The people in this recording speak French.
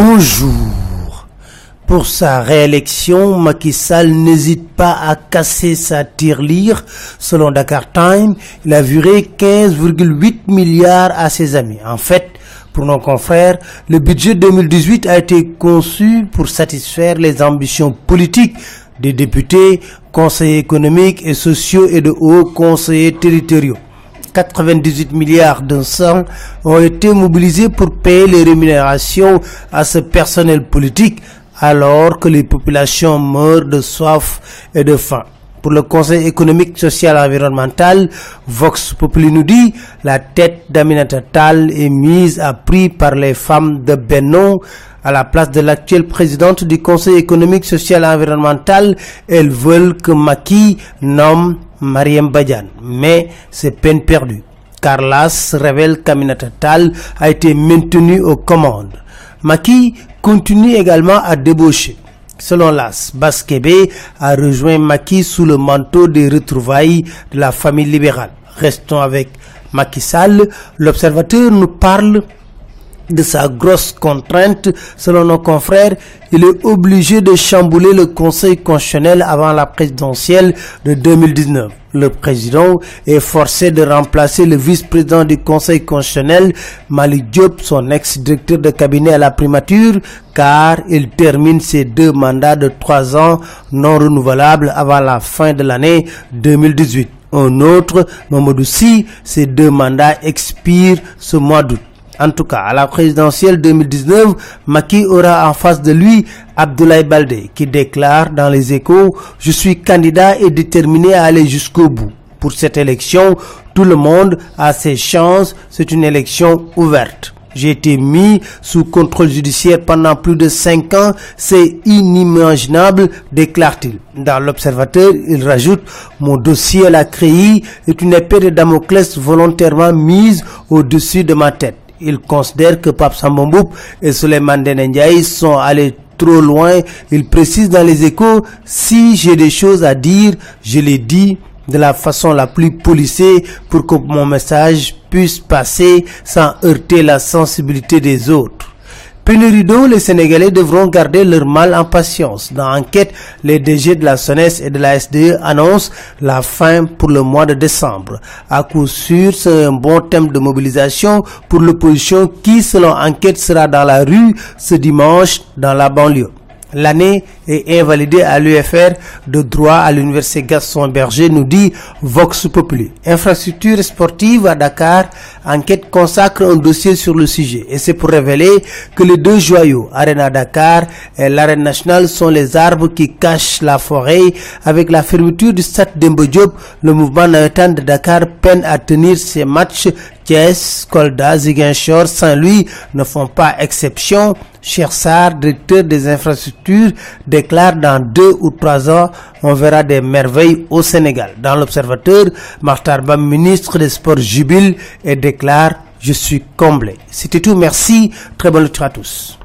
Bonjour. Pour sa réélection, Macky Sall n'hésite pas à casser sa tirelire. Selon Dakar Time, il a viré 15,8 milliards à ses amis. En fait, pour nos confrères, le budget 2018 a été conçu pour satisfaire les ambitions politiques des députés, conseillers économiques et sociaux et de hauts conseillers territoriaux. 98 milliards de sang ont été mobilisés pour payer les rémunérations à ce personnel politique alors que les populations meurent de soif et de faim. Pour le Conseil économique, social et environnemental, Vox Populi nous dit la tête d'Aminata Tal est mise à prix par les femmes de Benon à la place de l'actuelle présidente du Conseil économique, social et environnemental. Elles veulent que Maki nomme Mariam Badian. Mais c'est peine perdue. Carlas révèle qu'Aminata Tal a été maintenu aux commandes. Maki continue également à débaucher. Selon l'AS, Baskebe a rejoint Maki sous le manteau des retrouvailles de la famille libérale. Restons avec Macky Sall. L'observateur nous parle de sa grosse contrainte, selon nos confrères, il est obligé de chambouler le Conseil constitutionnel avant la présidentielle de 2019. Le président est forcé de remplacer le vice-président du Conseil constitutionnel, Malik Diop, son ex-directeur de cabinet à la primature, car il termine ses deux mandats de trois ans non renouvelables avant la fin de l'année 2018. Un autre, Mamadou Si, ses deux mandats expirent ce mois d'août. En tout cas, à la présidentielle 2019, Maki aura en face de lui Abdoulaye Baldé qui déclare dans les échos « Je suis candidat et déterminé à aller jusqu'au bout. Pour cette élection, tout le monde a ses chances, c'est une élection ouverte. J'ai été mis sous contrôle judiciaire pendant plus de cinq ans, c'est inimaginable, déclare-t-il. Dans l'Observateur, il rajoute « Mon dossier à la CRI est une épée de Damoclès volontairement mise au-dessus de ma tête. » Il considère que Pape Sambamboup et Suleiman Ndiaye sont allés trop loin. Il précise dans les échos, si j'ai des choses à dire, je les dis de la façon la plus policée pour que mon message puisse passer sans heurter la sensibilité des autres. Pénurie les Sénégalais devront garder leur mal en patience. Dans l'enquête, les DG de la SONES et de la SDE annoncent la fin pour le mois de décembre. À coup sûr, c'est un bon thème de mobilisation pour l'opposition qui, selon enquête, sera dans la rue ce dimanche dans la banlieue. L'année est invalidée à l'UFR de droit à l'université Gaston Berger, nous dit Vox Populi. Infrastructure sportive à Dakar, enquête consacre un dossier sur le sujet. Et c'est pour révéler que les deux joyaux, Arena Dakar et l'Arène nationale, sont les arbres qui cachent la forêt. Avec la fermeture du stade d'Embo le mouvement naïtan de Dakar peine à tenir ses matchs Thiès, Kolda, Ziguinchor, Saint-Louis ne font pas exception. Chersar, directeur des infrastructures, déclare dans deux ou trois ans, on verra des merveilles au Sénégal. Dans l'Observateur, Martar ministre des Sports, jubile et déclare, je suis comblé. C'était tout, merci, très bonne lecture à tous.